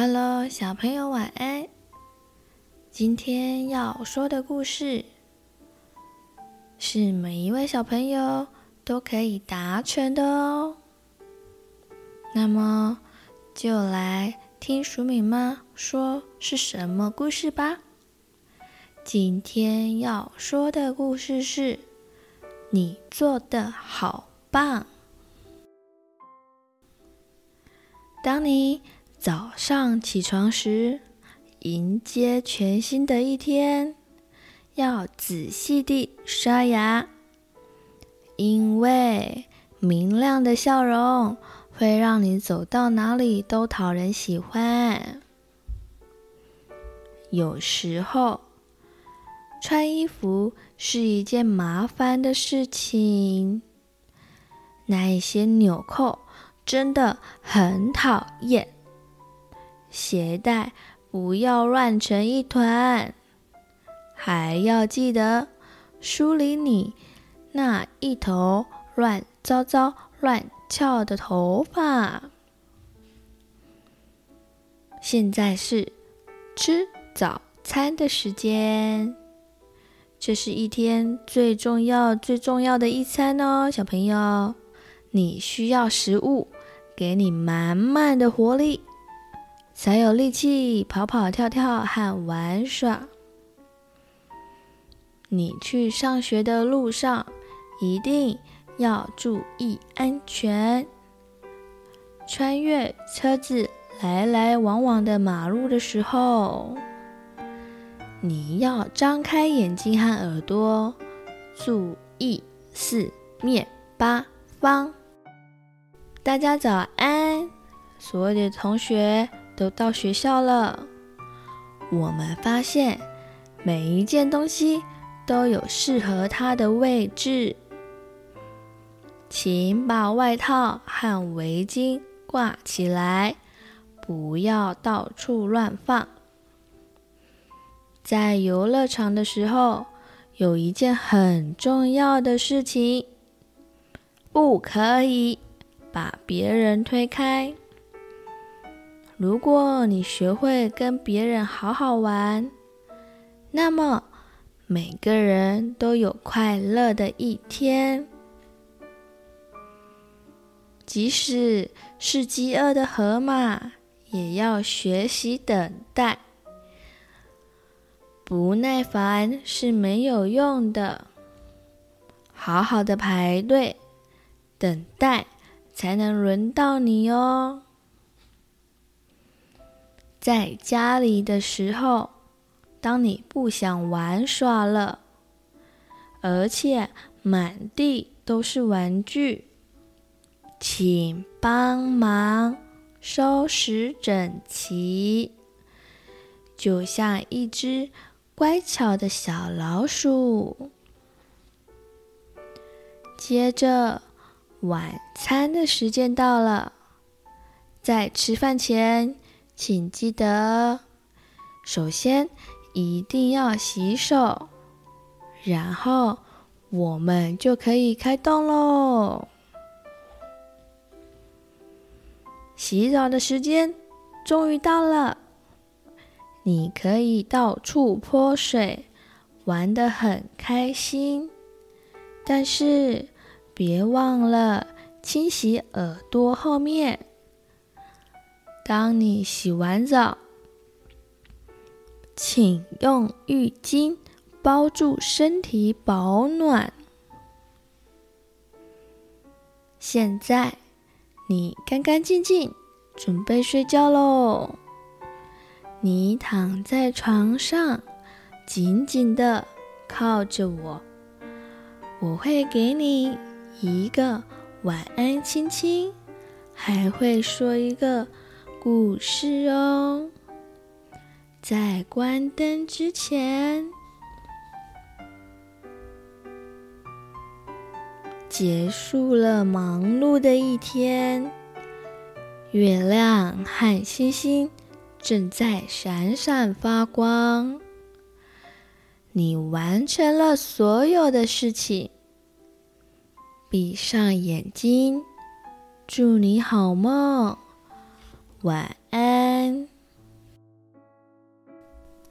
Hello，小朋友晚安。今天要说的故事是每一位小朋友都可以达成的哦。那么，就来听黍米妈说是什么故事吧。今天要说的故事是：你做的好棒。当你早上起床时，迎接全新的一天，要仔细地刷牙，因为明亮的笑容会让你走到哪里都讨人喜欢。有时候，穿衣服是一件麻烦的事情，那一些纽扣真的很讨厌，鞋带不要乱成一团，还要记得梳理你那一头乱糟糟、乱翘的头发。现在是吃早餐的时间，这是一天最重要、最重要的一餐哦，小朋友，你需要食物给你满满的活力。才有力气跑跑跳跳和玩耍。你去上学的路上一定要注意安全。穿越车子来来往往的马路的时候，你要张开眼睛和耳朵，注意四面八方。大家早安，所有的同学。都到学校了，我们发现每一件东西都有适合它的位置。请把外套和围巾挂起来，不要到处乱放。在游乐场的时候，有一件很重要的事情，不可以把别人推开。如果你学会跟别人好好玩，那么每个人都有快乐的一天。即使是饥饿的河马，也要学习等待。不耐烦是没有用的，好好的排队，等待才能轮到你哦。在家里的时候，当你不想玩耍了，而且满地都是玩具，请帮忙收拾整齐，就像一只乖巧的小老鼠。接着，晚餐的时间到了，在吃饭前。请记得，首先一定要洗手，然后我们就可以开动喽。洗澡的时间终于到了，你可以到处泼水，玩得很开心，但是别忘了清洗耳朵后面。当你洗完澡，请用浴巾包住身体保暖。现在你干干净净，准备睡觉喽。你躺在床上，紧紧地靠着我，我会给你一个晚安亲亲，还会说一个。故事哦，在关灯之前，结束了忙碌的一天。月亮和星星正在闪闪发光。你完成了所有的事情，闭上眼睛，祝你好梦。晚安。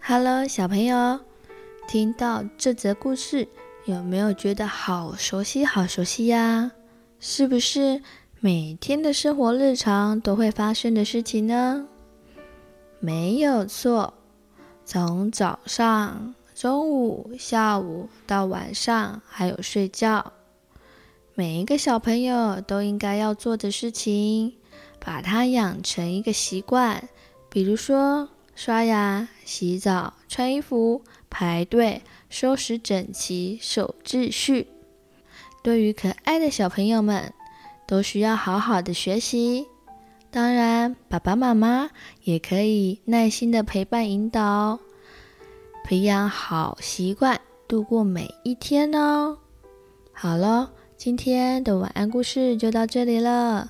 Hello，小朋友，听到这则故事，有没有觉得好熟悉、好熟悉呀？是不是每天的生活日常都会发生的事情呢？没有错，从早上、中午、下午到晚上，还有睡觉，每一个小朋友都应该要做的事情，把它养成一个习惯，比如说。刷牙、洗澡、穿衣服、排队、收拾整齐、守秩序。对于可爱的小朋友们，都需要好好的学习。当然，爸爸妈妈也可以耐心的陪伴引导，培养好习惯，度过每一天哦。好了，今天的晚安故事就到这里了。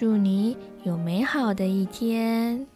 祝你有美好的一天。